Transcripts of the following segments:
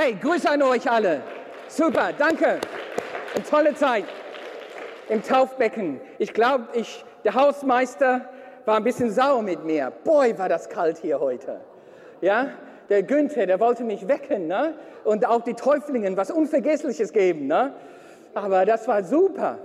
Hey, Grüße an euch alle. Super, danke. Eine tolle Zeit im Taufbecken. Ich glaube, ich, der Hausmeister war ein bisschen sauer mit mir. Boy, war das kalt hier heute. Ja, der Günther, der wollte mich wecken, ne? Und auch die Täuflingen was Unvergessliches geben, ne? Aber das war super.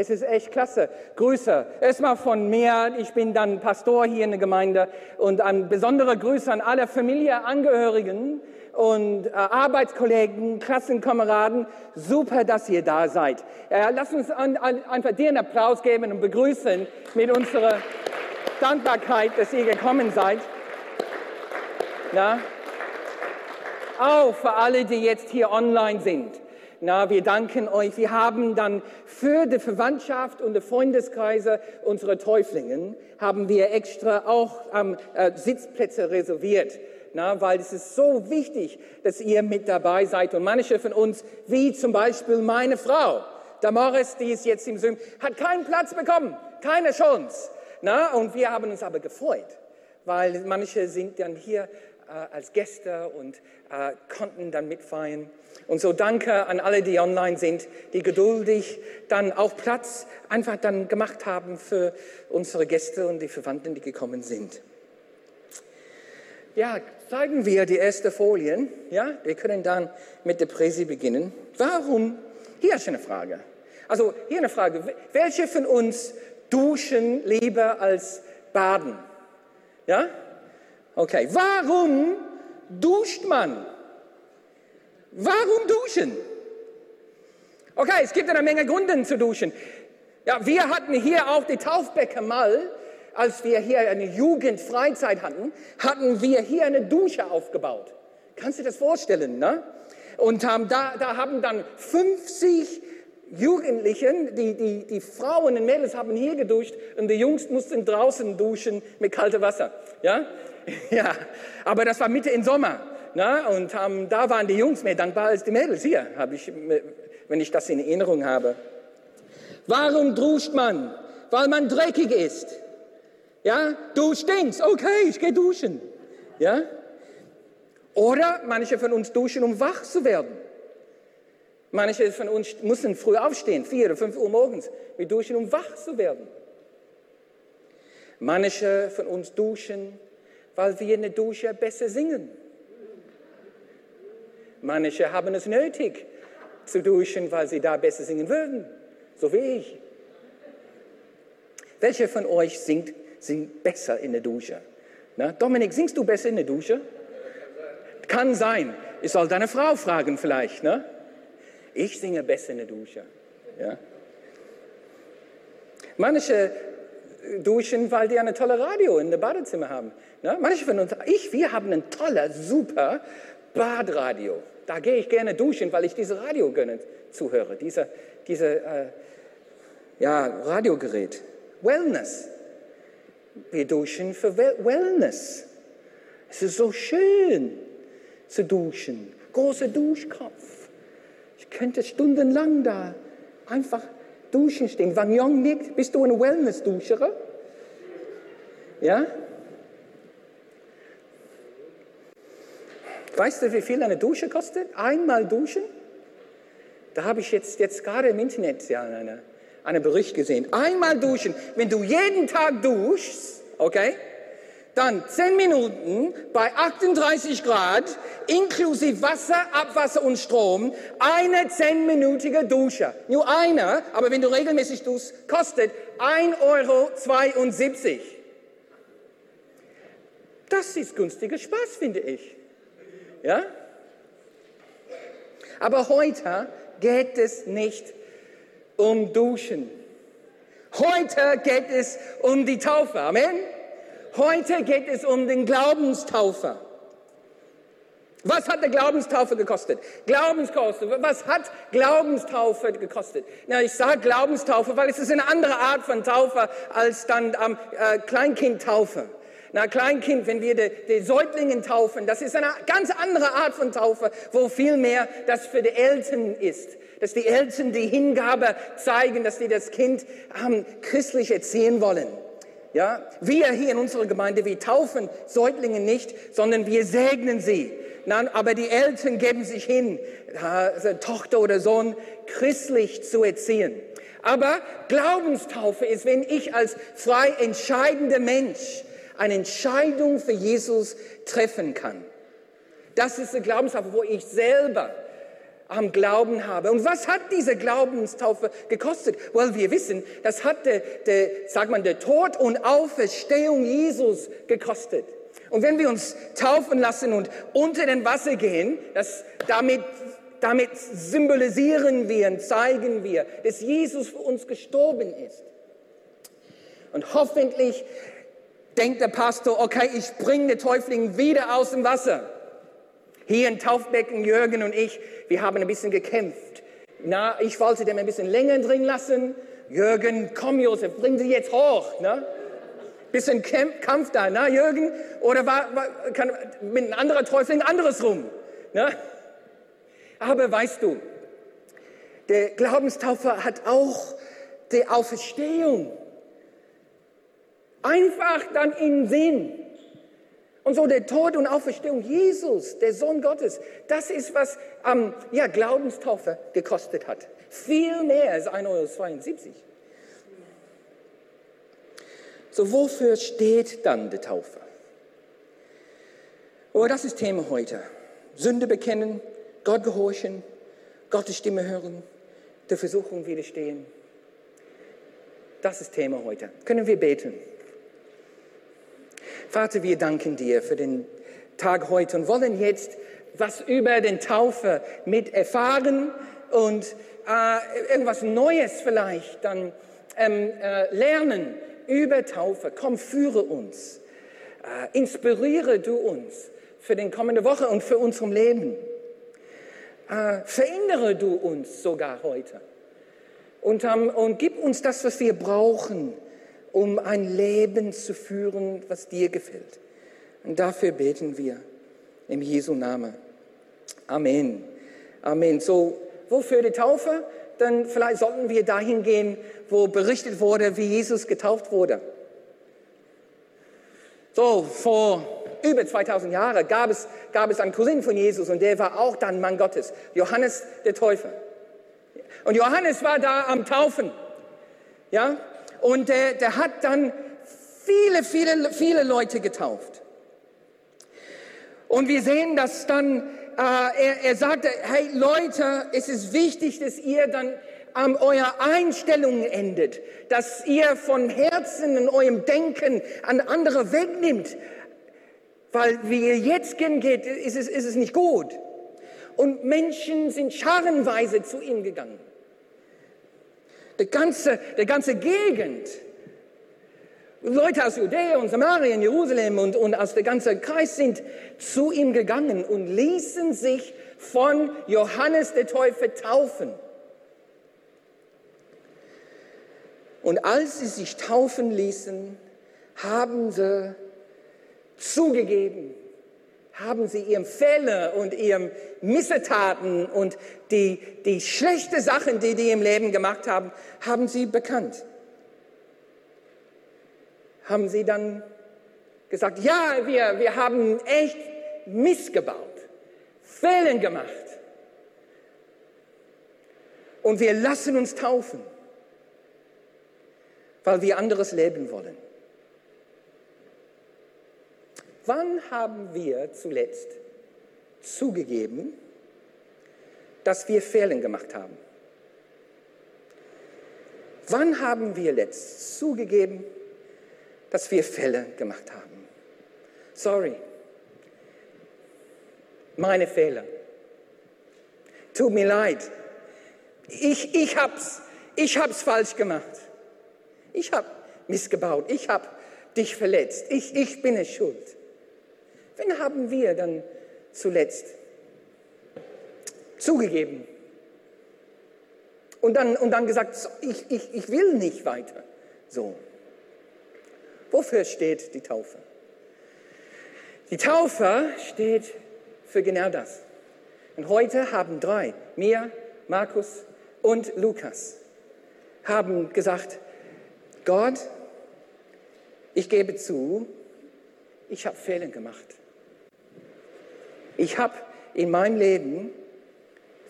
Es ist echt klasse. Grüße. Erstmal von mir. Ich bin dann Pastor hier in der Gemeinde und ein besonderer Grüße an alle Familienangehörigen und äh, Arbeitskollegen, Klassenkameraden. Super, dass ihr da seid. Äh, lasst uns an, an, einfach dir einen Applaus geben und begrüßen mit unserer Dankbarkeit, dass ihr gekommen seid. Na? Auch für alle, die jetzt hier online sind. Na, wir danken euch. Wir haben dann für die Verwandtschaft und die Freundeskreise unserer Täuflingen haben wir extra auch ähm, äh, Sitzplätze reserviert. Na, weil es ist so wichtig, dass ihr mit dabei seid. Und manche von uns, wie zum Beispiel meine Frau, Damaris, die ist jetzt im Zoom, hat keinen Platz bekommen, keine Chance. Na, und wir haben uns aber gefreut, weil manche sind dann hier als Gäste und äh, konnten dann mitfeiern. Und so danke an alle, die online sind, die geduldig dann auch Platz einfach dann gemacht haben für unsere Gäste und die Verwandten, die gekommen sind. Ja, zeigen wir die erste Folien. Ja, wir können dann mit der Präsi beginnen. Warum? Hier ist eine Frage. Also hier eine Frage. Welche von uns duschen lieber als baden? Ja? Okay. Warum duscht man? Warum duschen? Okay, es gibt eine Menge Gründe zu duschen. Ja, wir hatten hier auf die Taufbecke mal, als wir hier eine Jugendfreizeit hatten, hatten wir hier eine Dusche aufgebaut. Kannst du dir das vorstellen, ne? Und ähm, da, da haben dann 50 Jugendlichen, die, die, die Frauen und Mädels haben hier geduscht und die Jungs mussten draußen duschen mit kaltem Wasser. Ja? ja, aber das war Mitte im Sommer. Na, und ähm, da waren die Jungs mehr dankbar als die Mädels hier, ich, wenn ich das in Erinnerung habe. Warum duscht man? Weil man dreckig ist. Ja, du stinkst. Okay, ich gehe duschen. Ja? Oder manche von uns duschen, um wach zu werden. Manche von uns müssen früh aufstehen, vier oder fünf Uhr morgens. Wir duschen, um wach zu werden. Manche von uns duschen, weil wir in der Dusche besser singen. Manche haben es nötig zu duschen, weil sie da besser singen würden, so wie ich. Welche von euch singt, singt besser in der Dusche? Na, Dominik, singst du besser in der Dusche? Kann sein. Ich soll deine Frau fragen vielleicht. Ne? Ich singe besser in der Dusche. Ja? Manche duschen, weil die eine tolle Radio in dem Badezimmer haben. Ne? Manche von uns, ich, wir haben ein toller, super Badradio. Da gehe ich gerne duschen, weil ich diese Radio gerne zuhöre, diese, diese äh, ja, Radiogerät. Wellness. Wir duschen für Wellness. Es ist so schön zu duschen. Großer Duschkopf. Ich könnte stundenlang da einfach duschen stehen. Wang Yong nickt. Bist du eine Wellness-Duscherin? Ja? Weißt du, wie viel eine Dusche kostet? Einmal duschen? Da habe ich jetzt, jetzt gerade im Internet ja eine, einen Bericht gesehen. Einmal duschen. Wenn du jeden Tag duschst, okay, dann 10 Minuten bei 38 Grad, inklusive Wasser, Abwasser und Strom, eine 10-minütige Dusche. Nur eine, aber wenn du regelmäßig duschst, kostet 1,72 Euro. Das ist günstiger Spaß, finde ich. Ja? Aber heute geht es nicht um Duschen. Heute geht es um die Taufe. Amen. Heute geht es um den Glaubenstaufer. Was hat der Glaubenstaufe gekostet? Glaubenstaufe. Was hat Glaubenstaufe gekostet? Na, ich sage Glaubenstaufe, weil es ist eine andere Art von Taufe als dann ähm, äh, Kleinkindtaufe. Na, Kleinkind, wenn wir die, die Säuglingen taufen, das ist eine ganz andere Art von Taufe, wo viel mehr das für die Eltern ist. Dass die Eltern die Hingabe zeigen, dass sie das Kind ähm, christlich erziehen wollen. Ja, wir hier in unserer Gemeinde, wir taufen Säuglinge nicht, sondern wir segnen sie. Nein, aber die Eltern geben sich hin, Tochter oder Sohn christlich zu erziehen. Aber Glaubenstaufe ist, wenn ich als frei entscheidender Mensch eine Entscheidung für Jesus treffen kann. Das ist eine Glaubenstaufe, wo ich selber am Glauben habe. Und was hat diese Glaubenstaufe gekostet? Well, wir wissen, das hat der, der, sagt man, der Tod und Auferstehung Jesus gekostet. Und wenn wir uns taufen lassen und unter den Wasser gehen, das, damit, damit symbolisieren wir und zeigen wir, dass Jesus für uns gestorben ist. Und hoffentlich denkt der Pastor, okay, ich bringe den Täufling wieder aus dem Wasser. Hier in Taufbecken, Jürgen und ich, wir haben ein bisschen gekämpft. Na, ich wollte den ein bisschen länger drin lassen. Jürgen, komm Josef, bring sie jetzt hoch. Ne? Bisschen Kampf da, na Jürgen? Oder war, war kann, mit einem anderen Täufling anderes rum? Ne? Aber weißt du, der Glaubenstaufer hat auch die Auferstehung einfach dann in Sinn. Und so der Tod und Auferstehung Jesus, der Sohn Gottes, das ist, was ähm, ja, Glaubenstaufe gekostet hat. Viel mehr als 1,72 Euro. So, wofür steht dann die Taufe? Oh, das ist Thema heute. Sünde bekennen, Gott gehorchen, Gottes Stimme hören, der Versuchung widerstehen. Das ist Thema heute. Können wir beten? Vater, wir danken dir für den Tag heute und wollen jetzt was über den Taufe mit erfahren und äh, irgendwas Neues vielleicht dann ähm, äh, lernen über Taufe. Komm, führe uns, äh, inspiriere du uns für die kommende Woche und für unserem Leben. Äh, verändere du uns sogar heute und, ähm, und gib uns das, was wir brauchen, um ein Leben zu führen, was dir gefällt. Und dafür beten wir im Jesu Namen. Amen. Amen. So, wofür die Taufe? Dann vielleicht sollten wir dahin gehen, wo berichtet wurde, wie Jesus getauft wurde. So, vor über 2000 Jahren gab es, gab es einen Cousin von Jesus und der war auch dann Mann Gottes, Johannes der Täufer. Und Johannes war da am Taufen. Ja, und der, der hat dann viele, viele, viele Leute getauft. Und wir sehen, dass dann, äh, er, er sagte, hey Leute, es ist wichtig, dass ihr dann an eurer Einstellung endet, dass ihr von Herzen in eurem Denken an andere wegnimmt. Weil wie ihr jetzt gehen geht, ist es, ist es nicht gut. Und Menschen sind scharenweise zu ihm gegangen. Die ganze, die ganze Gegend. Leute aus Judäa und Samarien, Jerusalem und, und aus der ganzen Kreis sind zu ihm gegangen und ließen sich von Johannes der Täufer taufen. Und als sie sich taufen ließen, haben sie zugegeben, haben sie ihrem Fehler und ihrem Missetaten und die, die schlechte Sachen, die die im Leben gemacht haben, haben sie bekannt. Haben sie dann gesagt, ja, wir, wir haben echt missgebaut, Fehlen gemacht. Und wir lassen uns taufen, weil wir anderes leben wollen. Wann haben wir zuletzt zugegeben, dass wir Fehler gemacht haben? Wann haben wir letzt zugegeben, dass wir Fehler gemacht haben? Sorry, meine Fehler. Tut mir leid. Ich, ich hab's, ich hab's falsch gemacht. Ich hab missgebaut. Ich hab dich verletzt. Ich, ich bin es schuld. Wen haben wir dann zuletzt zugegeben? Und dann, und dann gesagt, ich, ich, ich will nicht weiter. So. Wofür steht die Taufe? Die Taufe steht für genau das. Und heute haben drei, mir, Markus und Lukas, haben gesagt, Gott, ich gebe zu, ich habe Fehler gemacht. Ich habe in meinem Leben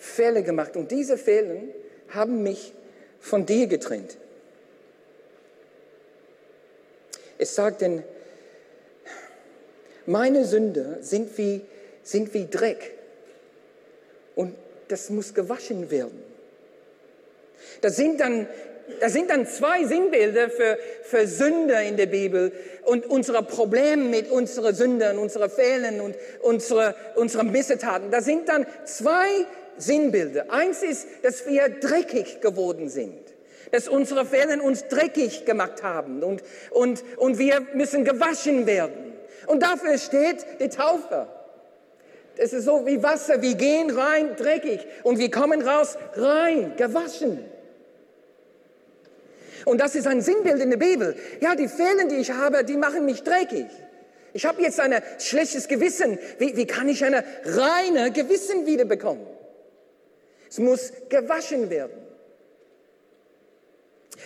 Fehler gemacht und diese Fehler haben mich von dir getrennt. Es sagt denn, meine Sünder sind wie, sind wie Dreck und das muss gewaschen werden. Das sind dann, das sind dann zwei Sinnbilder für, für Sünder in der Bibel und unsere Probleme mit unseren Sündern, unseren Fehlern und unsere, unsere Missetaten. Das sind dann zwei Sinnbilder. Eins ist, dass wir dreckig geworden sind dass unsere Fehler uns dreckig gemacht haben und, und, und wir müssen gewaschen werden. Und dafür steht die Taufe. Es ist so wie Wasser, wir gehen rein dreckig und wir kommen raus rein, gewaschen. Und das ist ein Sinnbild in der Bibel. Ja, die Fehler, die ich habe, die machen mich dreckig. Ich habe jetzt ein schlechtes Gewissen. Wie, wie kann ich ein reine Gewissen wiederbekommen? Es muss gewaschen werden.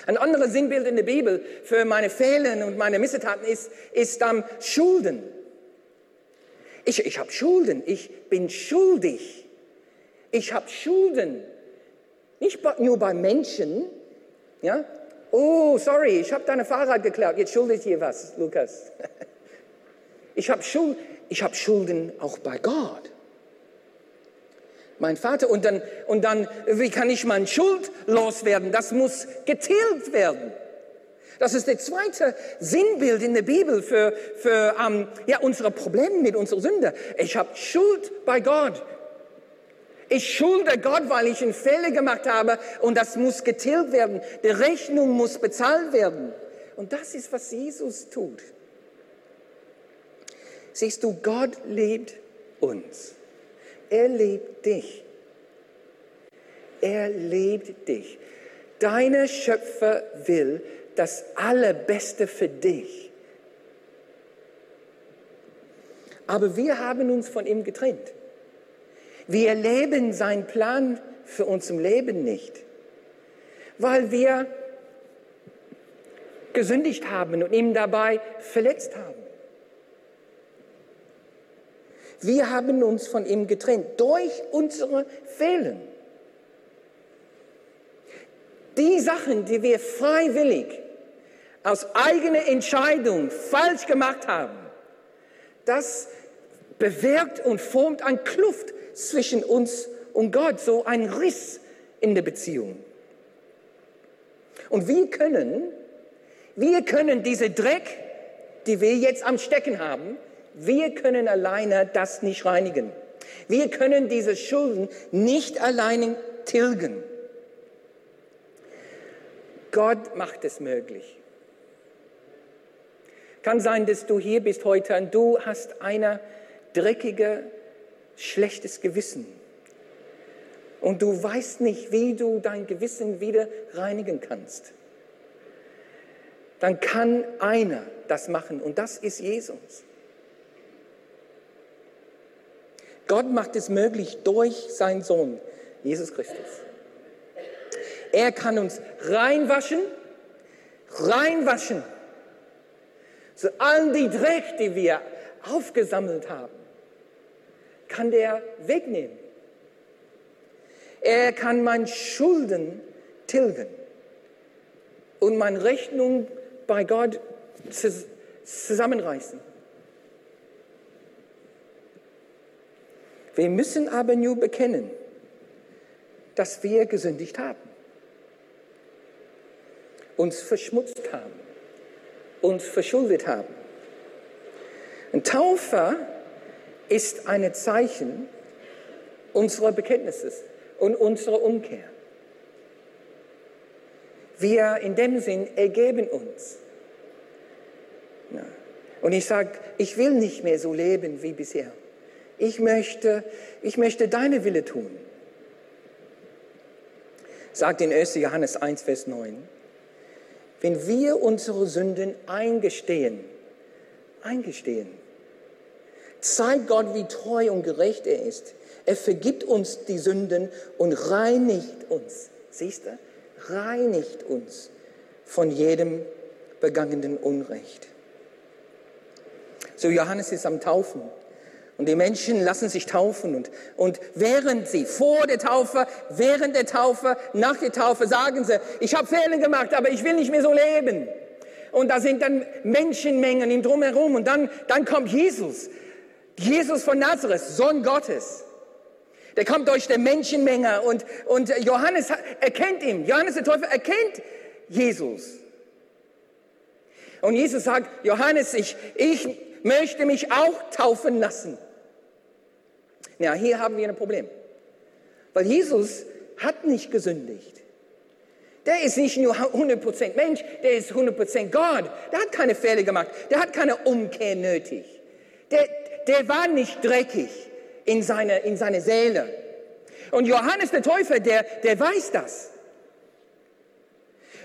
Ein anderes Sinnbild in der Bibel für meine Fehler und meine Missetaten ist, ist ähm, Schulden. Ich, ich habe Schulden, ich bin schuldig. Ich habe Schulden. Nicht nur bei Menschen. Ja? Oh, sorry, ich habe deine Fahrrad geklaut. Jetzt schulde ich dir was, Lukas. Ich habe Schuld, hab Schulden auch bei Gott mein Vater. Und dann, und dann, wie kann ich meine Schuld loswerden? Das muss getilgt werden. Das ist der zweite Sinnbild in der Bibel für, für ähm, ja, unsere Probleme mit unserer Sünde. Ich habe Schuld bei Gott. Ich schulde Gott, weil ich einen Fehler gemacht habe und das muss getilgt werden. Die Rechnung muss bezahlt werden. Und das ist, was Jesus tut. Siehst du, Gott liebt uns. Er liebt dich. Er liebt dich. Deine Schöpfer will das Allerbeste für dich. Aber wir haben uns von ihm getrennt. Wir erleben seinen Plan für uns im Leben nicht, weil wir gesündigt haben und ihn dabei verletzt haben. Wir haben uns von ihm getrennt durch unsere Fehlen. Die Sachen, die wir freiwillig aus eigener Entscheidung falsch gemacht haben, das bewirkt und formt eine Kluft zwischen uns und Gott, so ein Riss in der Beziehung. Und wir können, wir können diese Dreck, die wir jetzt am Stecken haben, wir können alleine das nicht reinigen. Wir können diese Schulden nicht alleine tilgen. Gott macht es möglich. Kann sein, dass du hier bist heute und du hast ein dreckiges, schlechtes Gewissen. Und du weißt nicht, wie du dein Gewissen wieder reinigen kannst. Dann kann einer das machen und das ist Jesus. Gott macht es möglich durch seinen Sohn, Jesus Christus. Er kann uns reinwaschen, reinwaschen. So all die Dreck, die wir aufgesammelt haben, kann der wegnehmen. Er kann meine Schulden tilgen und meine Rechnung bei Gott zusammenreißen. Wir müssen aber nur bekennen, dass wir gesündigt haben, uns verschmutzt haben, uns verschuldet haben. Ein Taufe ist ein Zeichen unserer Bekenntnisse und unserer Umkehr. Wir in dem Sinn ergeben uns. Und ich sage, ich will nicht mehr so leben wie bisher. Ich möchte, ich möchte deine Wille tun. Sagt in 1. Johannes 1, Vers 9. Wenn wir unsere Sünden eingestehen, eingestehen, zeigt Gott, wie treu und gerecht er ist. Er vergibt uns die Sünden und reinigt uns. Siehst du? Reinigt uns von jedem begangenen Unrecht. So Johannes ist am Taufen Und die Menschen lassen sich taufen und, und während sie vor der Taufe, während der Taufe, nach der Taufe sagen sie, ich habe Fehler gemacht, aber ich will nicht mehr so leben. Und da sind dann Menschenmengen im Drumherum und dann, dann kommt Jesus, Jesus von Nazareth, Sohn Gottes. Der kommt durch die Menschenmenge und, und Johannes erkennt ihn. Johannes der Täufer erkennt Jesus. Und Jesus sagt, Johannes, ich, ich möchte mich auch taufen lassen. Ja, hier haben wir ein Problem. Weil Jesus hat nicht gesündigt. Der ist nicht nur 100% Mensch, der ist 100% Gott. Der hat keine Fehler gemacht. Der hat keine Umkehr nötig. Der, der war nicht dreckig in seiner in seine Seele. Und Johannes der Täufer, der, der weiß das.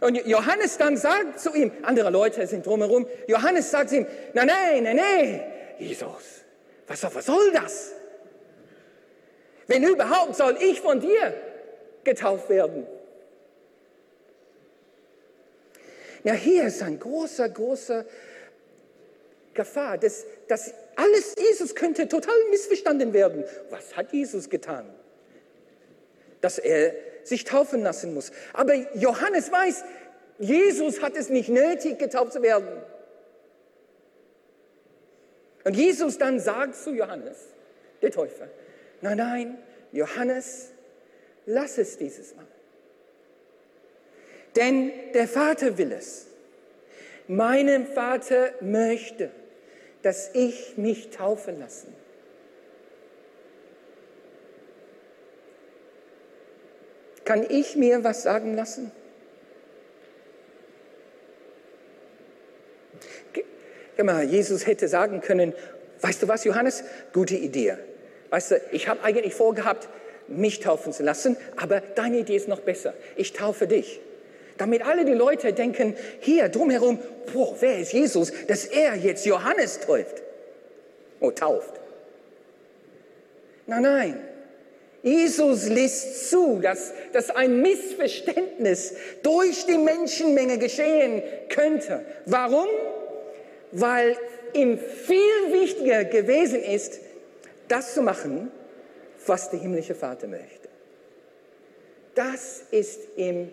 Und Johannes dann sagt zu ihm, andere Leute sind drumherum, Johannes sagt zu ihm, nein, nein, nein, nein, Jesus, was, was soll das? Wenn überhaupt soll ich von dir getauft werden. Ja, hier ist ein großer, großer Gefahr, dass, dass alles Jesus könnte total missverstanden werden. Was hat Jesus getan? Dass er sich taufen lassen muss. Aber Johannes weiß, Jesus hat es nicht nötig, getauft zu werden. Und Jesus dann sagt zu Johannes, der Täufer, nein, nein, Johannes, lass es dieses Mal. Denn der Vater will es. Mein Vater möchte, dass ich mich taufen lasse. Kann ich mir was sagen lassen? Immer, Jesus hätte sagen können, weißt du was, Johannes, gute Idee. Weißt du, ich habe eigentlich vorgehabt, mich taufen zu lassen, aber deine Idee ist noch besser. Ich taufe dich. Damit alle die Leute denken, hier drumherum, boah, wer ist Jesus, dass er jetzt Johannes täuft? Oh, tauft. Nein, nein. Jesus lässt zu, dass, dass ein Missverständnis durch die Menschenmenge geschehen könnte. Warum? Weil ihm viel wichtiger gewesen ist, das zu machen, was der himmlische Vater möchte. Das ist ihm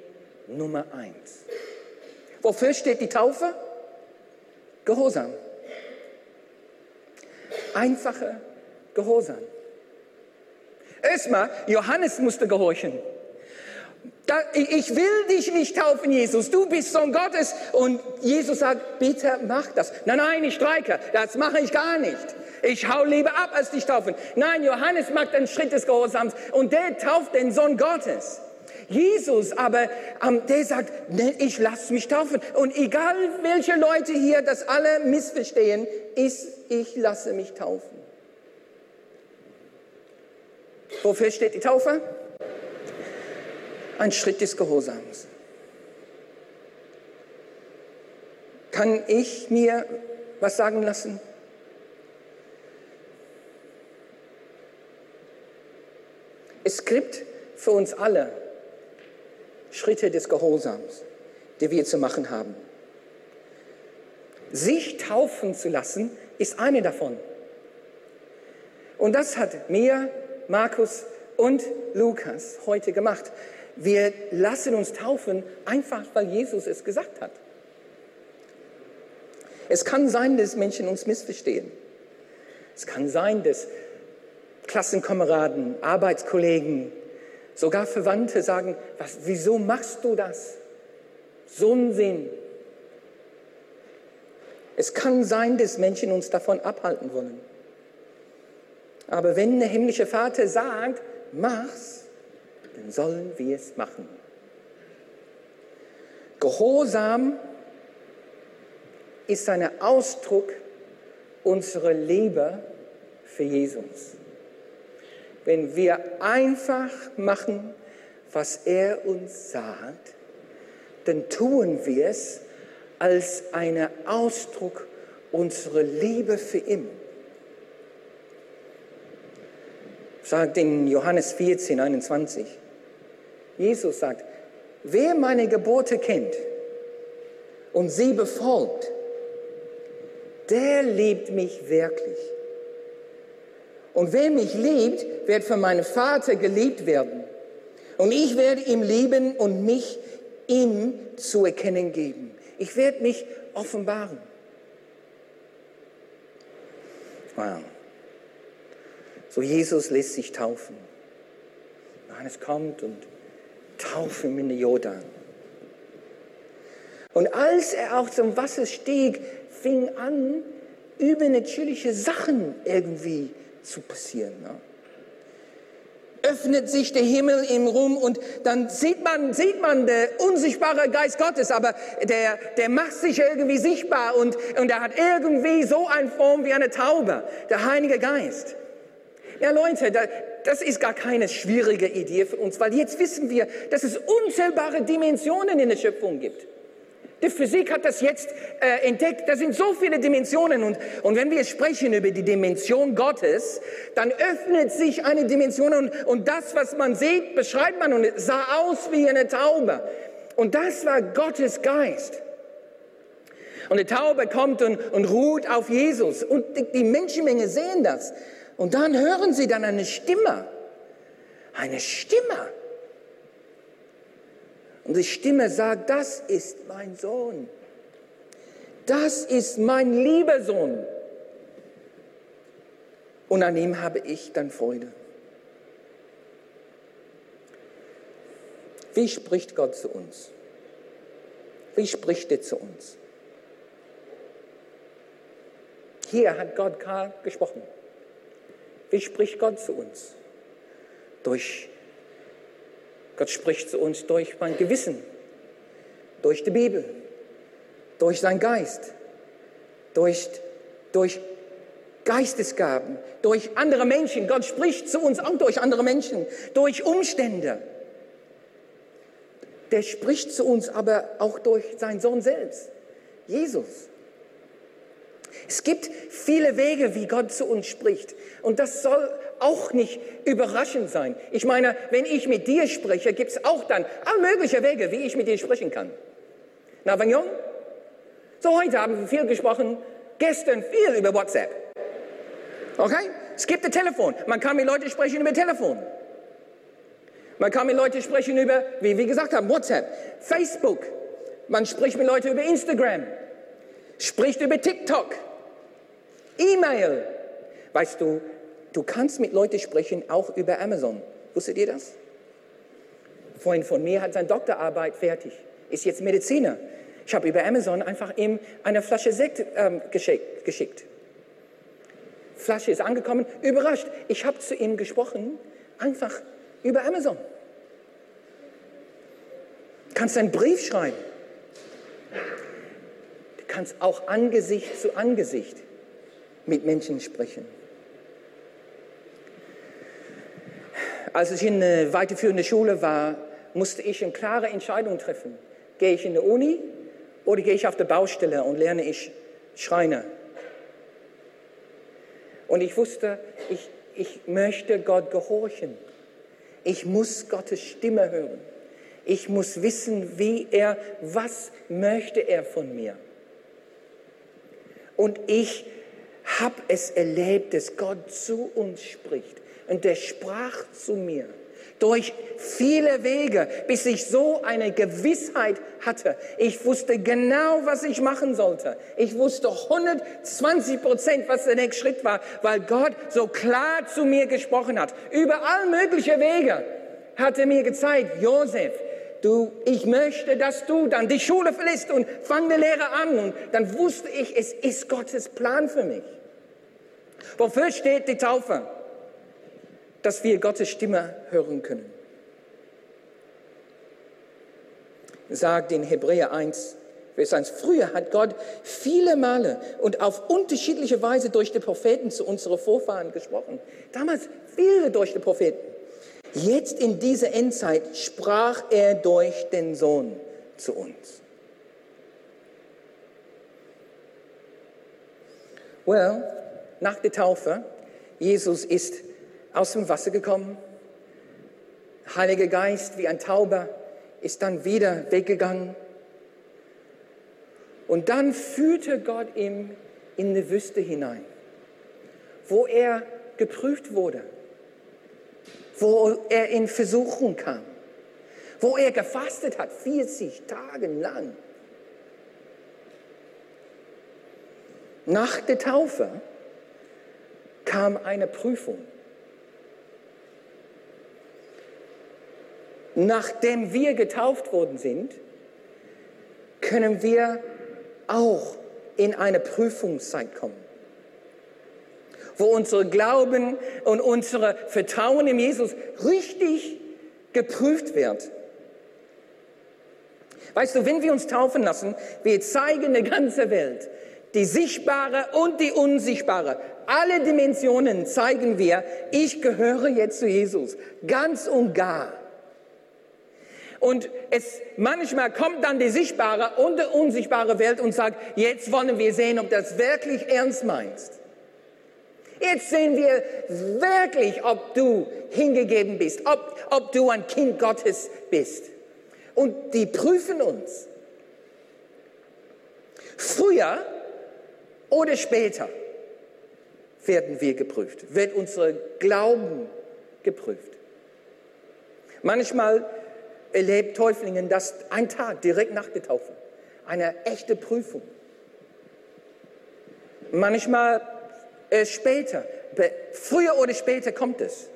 Nummer eins. Wofür steht die Taufe? Gehorsam. Einfache Gehorsam. Erstmal, Johannes musste gehorchen. Da, ich will dich nicht taufen, Jesus. Du bist Sohn Gottes. Und Jesus sagt, bitte mach das. Nein, nein, ich streike. Das mache ich gar nicht. Ich hau lieber ab, als dich taufen. Nein, Johannes macht einen Schritt des Gehorsams und der tauft den Sohn Gottes. Jesus aber, ähm, der sagt, ich lasse mich taufen. Und egal welche Leute hier das alle missverstehen, ist, ich lasse mich taufen. Wofür steht die Taufe? Ein Schritt des Gehorsams. Kann ich mir was sagen lassen? Es gibt für uns alle Schritte des Gehorsams, die wir zu machen haben. Sich taufen zu lassen, ist eine davon. Und das hat mir, Markus und Lukas heute gemacht. Wir lassen uns taufen, einfach weil Jesus es gesagt hat. Es kann sein, dass Menschen uns missverstehen. Es kann sein, dass Klassenkameraden, Arbeitskollegen, sogar Verwandte sagen, was, wieso machst du das? So ein Sinn. Es kann sein, dass Menschen uns davon abhalten wollen. Aber wenn der himmlische Vater sagt, mach's, dann sollen wir es machen. Gehorsam ist ein Ausdruck unserer Liebe für Jesus. Wenn wir einfach machen, was er uns sagt, dann tun wir es als einen Ausdruck unserer Liebe für ihn. sagt in Johannes 14, 21. Jesus sagt, wer meine Gebote kennt und sie befolgt, der liebt mich wirklich. Und wer mich liebt, wird von meinem Vater geliebt werden. Und ich werde ihm lieben und mich ihm zu erkennen geben. Ich werde mich offenbaren. Wow. So Jesus lässt sich taufen. Johannes kommt und tauft ihn in den Jordan. Und als er auch zum Wasser stieg, fing an, übernatürliche Sachen irgendwie zu passieren. Ne? Öffnet sich der Himmel im Rum und dann sieht man, sieht man der unsichtbare Geist Gottes, aber der, der macht sich irgendwie sichtbar und, und er hat irgendwie so eine Form wie eine Taube, der Heilige Geist. Ja, Leute, das ist gar keine schwierige Idee für uns, weil jetzt wissen wir, dass es unzählbare Dimensionen in der Schöpfung gibt. Die Physik hat das jetzt äh, entdeckt. Da sind so viele Dimensionen. Und, und wenn wir sprechen über die Dimension Gottes, dann öffnet sich eine Dimension und, und das, was man sieht, beschreibt man und sah aus wie eine Taube. Und das war Gottes Geist. Und die Taube kommt und, und ruht auf Jesus. Und die, die Menschenmenge sehen das. Und dann hören sie dann eine Stimme. Eine Stimme. Und die Stimme sagt, das ist mein Sohn. Das ist mein lieber Sohn. Und an ihm habe ich dann Freude. Wie spricht Gott zu uns? Wie spricht er zu uns? Hier hat Gott Karl gesprochen. Wie spricht Gott zu uns? Durch Gott spricht zu uns durch mein Gewissen, durch die Bibel, durch seinen Geist, durch, durch Geistesgaben, durch andere Menschen. Gott spricht zu uns auch durch andere Menschen, durch Umstände. Der spricht zu uns aber auch durch seinen Sohn selbst, Jesus. Es gibt viele Wege, wie Gott zu uns spricht. Und das soll auch nicht überraschend sein. Ich meine, wenn ich mit dir spreche, gibt es auch dann alle möglichen Wege, wie ich mit dir sprechen kann. Na, Vagnon? So, heute haben wir viel gesprochen, gestern viel über WhatsApp. Okay? Es gibt ein Telefon. Man kann mit Leuten sprechen über Telefon. Man kann mit Leuten sprechen über, wie wir gesagt haben, WhatsApp, Facebook. Man spricht mit Leuten über Instagram, spricht über TikTok, E-Mail. Weißt du, Du kannst mit Leuten sprechen, auch über Amazon. Wusstet ihr das? Freund von mir hat seine Doktorarbeit fertig, ist jetzt Mediziner. Ich habe über Amazon einfach ihm eine Flasche Sekt ähm, geschickt, geschickt. Flasche ist angekommen, überrascht. Ich habe zu ihm gesprochen, einfach über Amazon. Du kannst einen Brief schreiben. Du kannst auch Angesicht zu Angesicht mit Menschen sprechen. Als ich in eine weiterführende Schule war, musste ich eine klare Entscheidung treffen. Gehe ich in die Uni oder gehe ich auf die Baustelle und lerne ich Schreiner? Und ich wusste, ich, ich möchte Gott gehorchen. Ich muss Gottes Stimme hören. Ich muss wissen, wie er, was möchte er von mir. Und ich habe es erlebt, dass Gott zu uns spricht. Und der sprach zu mir durch viele Wege, bis ich so eine Gewissheit hatte. Ich wusste genau, was ich machen sollte. Ich wusste 120 Prozent, was der nächste Schritt war, weil Gott so klar zu mir gesprochen hat. Über all mögliche Wege hat er mir gezeigt, Josef, du, ich möchte, dass du dann die Schule verlässt und fang die Lehre an. Und dann wusste ich, es ist Gottes Plan für mich. Wofür steht die Taufe? Dass wir Gottes Stimme hören können. Sagt in Hebräer 1, Vers 1, früher hat Gott viele Male und auf unterschiedliche Weise durch die Propheten zu unseren Vorfahren gesprochen. Damals viele durch die Propheten. Jetzt in dieser Endzeit sprach er durch den Sohn zu uns. Well, nach der Taufe, Jesus ist aus dem Wasser gekommen. Heiliger Geist wie ein Tauber ist dann wieder weggegangen. Und dann führte Gott ihn in die Wüste hinein, wo er geprüft wurde, wo er in Versuchung kam, wo er gefastet hat, 40 Tage lang. Nach der Taufe kam eine Prüfung. Nachdem wir getauft worden sind, können wir auch in eine Prüfungszeit kommen, wo unser Glauben und unser Vertrauen in Jesus richtig geprüft wird. Weißt du, wenn wir uns taufen lassen, wir zeigen der ganzen Welt, die sichtbare und die unsichtbare, alle Dimensionen zeigen wir, ich gehöre jetzt zu Jesus, ganz und gar. Und es, manchmal kommt dann die sichtbare und die unsichtbare Welt und sagt, jetzt wollen wir sehen, ob das wirklich ernst meinst. Jetzt sehen wir wirklich, ob du hingegeben bist, ob, ob du ein Kind Gottes bist. Und die prüfen uns. Früher oder später werden wir geprüft, wird unser Glauben geprüft. Manchmal erlebt Täuflingen das ein Tag direkt nach der Taufe. Eine echte Prüfung. Manchmal äh, später, früher oder später kommt es.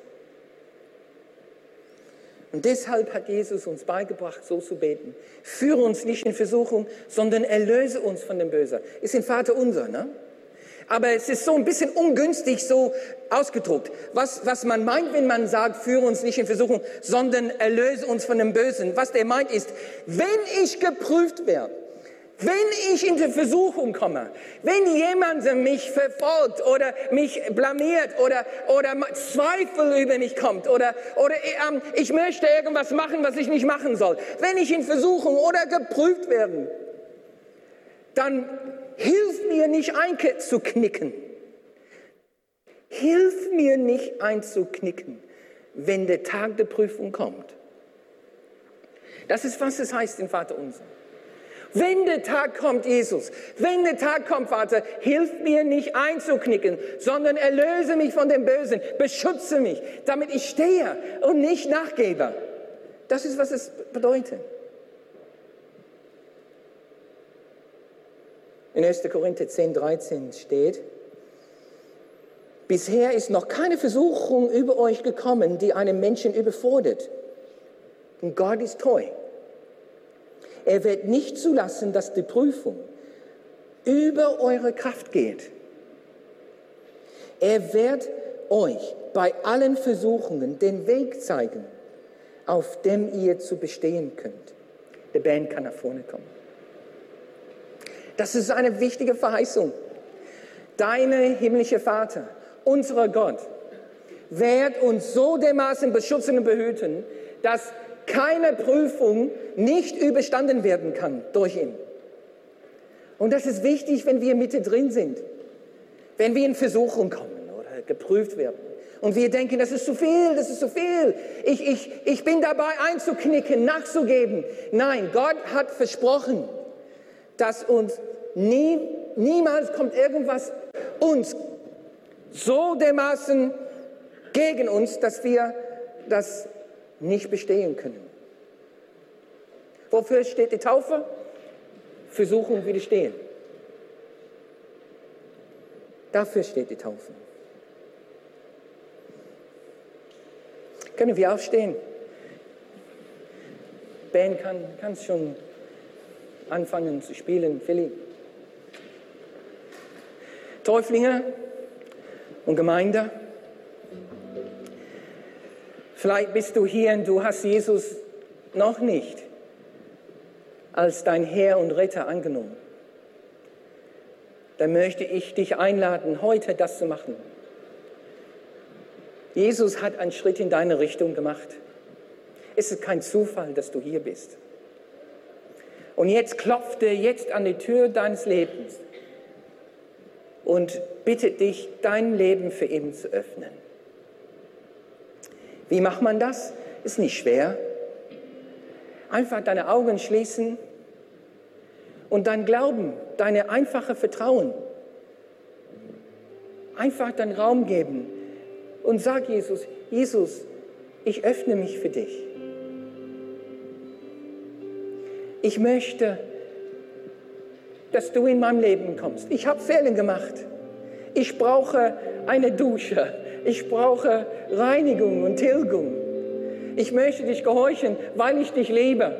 Und deshalb hat Jesus uns beigebracht, so zu beten. Führe uns nicht in Versuchung, sondern erlöse uns von dem Bösen. Ist ein Vater unser, ne? Aber es ist so ein bisschen ungünstig so ausgedruckt. Was, was man meint, wenn man sagt, führe uns nicht in Versuchung, sondern erlöse uns von dem Bösen. Was der meint ist, wenn ich geprüft werde, wenn ich in die Versuchung komme, wenn jemand mich verfolgt oder mich blamiert oder, oder Zweifel über mich kommt oder, oder ähm, ich möchte irgendwas machen, was ich nicht machen soll, wenn ich in Versuchung oder geprüft werde, dann Hilf mir nicht einzuknicken. Hilf mir nicht einzuknicken, wenn der Tag der Prüfung kommt. Das ist, was es heißt im Vater unser. Wenn der Tag kommt, Jesus, wenn der Tag kommt, Vater, hilf mir nicht einzuknicken, sondern erlöse mich von dem Bösen, beschütze mich, damit ich stehe und nicht nachgebe. Das ist, was es bedeutet. In 1. Korinther 10, 13 steht, bisher ist noch keine Versuchung über euch gekommen, die einen Menschen überfordert. Und Gott ist treu. Er wird nicht zulassen, dass die Prüfung über eure Kraft geht. Er wird euch bei allen Versuchungen den Weg zeigen, auf dem ihr zu bestehen könnt. Der Band kann nach vorne kommen. Das ist eine wichtige Verheißung. Deine himmlische Vater, unser Gott, wird uns so dermaßen beschützen und behüten, dass keine Prüfung nicht überstanden werden kann durch ihn. Und das ist wichtig, wenn wir mittendrin sind, wenn wir in Versuchung kommen oder geprüft werden. Und wir denken, das ist zu viel, das ist zu viel. Ich, ich, ich bin dabei einzuknicken, nachzugeben. Nein, Gott hat versprochen, dass uns nie, niemals kommt irgendwas uns so dermaßen gegen uns, dass wir das nicht bestehen können. Wofür steht die Taufe? Versuchung widerstehen. Dafür steht die Taufe. Können wir aufstehen? Ben kann, kann schon anfangen zu spielen, Philipp. Täuflinge und Gemeinde. Vielleicht bist du hier und du hast Jesus noch nicht als dein Herr und Retter angenommen. Dann möchte ich dich einladen, heute das zu machen. Jesus hat einen Schritt in deine Richtung gemacht. Es ist kein Zufall, dass du hier bist. Und jetzt klopft er jetzt an die Tür deines Lebens und bittet dich, dein Leben für ihn zu öffnen. Wie macht man das? Ist nicht schwer. Einfach deine Augen schließen und dein Glauben, deine einfache Vertrauen, einfach deinen Raum geben, und sag Jesus, Jesus, ich öffne mich für dich. Ich möchte, dass du in mein Leben kommst. Ich habe Fehler gemacht. Ich brauche eine Dusche. Ich brauche Reinigung und Tilgung. Ich möchte dich gehorchen, weil ich dich liebe.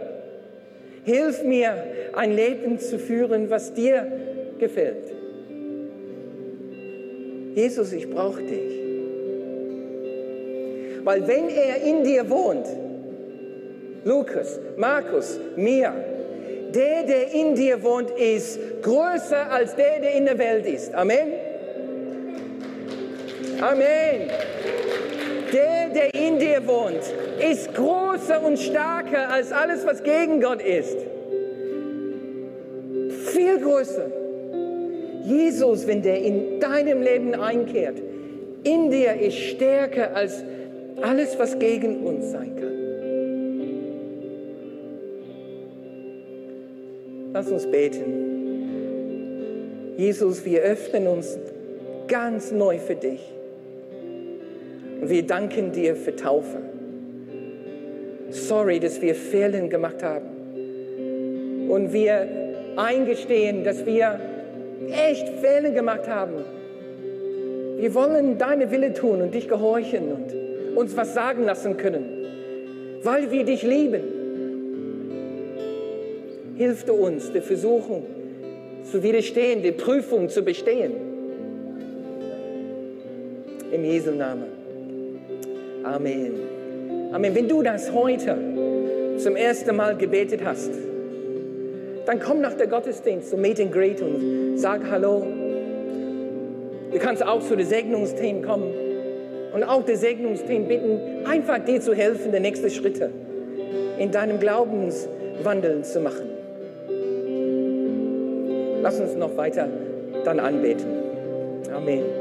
Hilf mir, ein Leben zu führen, was dir gefällt. Jesus, ich brauche dich. Weil wenn er in dir wohnt, Lukas, Markus, mir, der, der in dir wohnt, ist größer als der, der in der Welt ist. Amen. Amen. Der, der in dir wohnt, ist größer und stärker als alles, was gegen Gott ist. Viel größer. Jesus, wenn der in deinem Leben einkehrt, in dir ist stärker als alles, was gegen uns sein kann. Lass uns beten. Jesus, wir öffnen uns ganz neu für dich. Wir danken dir für Taufe. Sorry, dass wir Fehler gemacht haben. Und wir eingestehen, dass wir echt Fehler gemacht haben. Wir wollen deine Wille tun und dich gehorchen und uns was sagen lassen können, weil wir dich lieben. Hilf du uns, der Versuchung zu widerstehen, die Prüfung zu bestehen. Im Jesu Namen. Amen. Amen. Wenn du das heute zum ersten Mal gebetet hast, dann komm nach der Gottesdienst zum Meet and Greet und sag Hallo. Du kannst auch zu den Segnungsteam kommen und auch das Segnungsteam bitten, einfach dir zu helfen, die nächsten Schritte in deinem Glaubenswandeln zu machen. Lass uns noch weiter dann anbeten. Amen.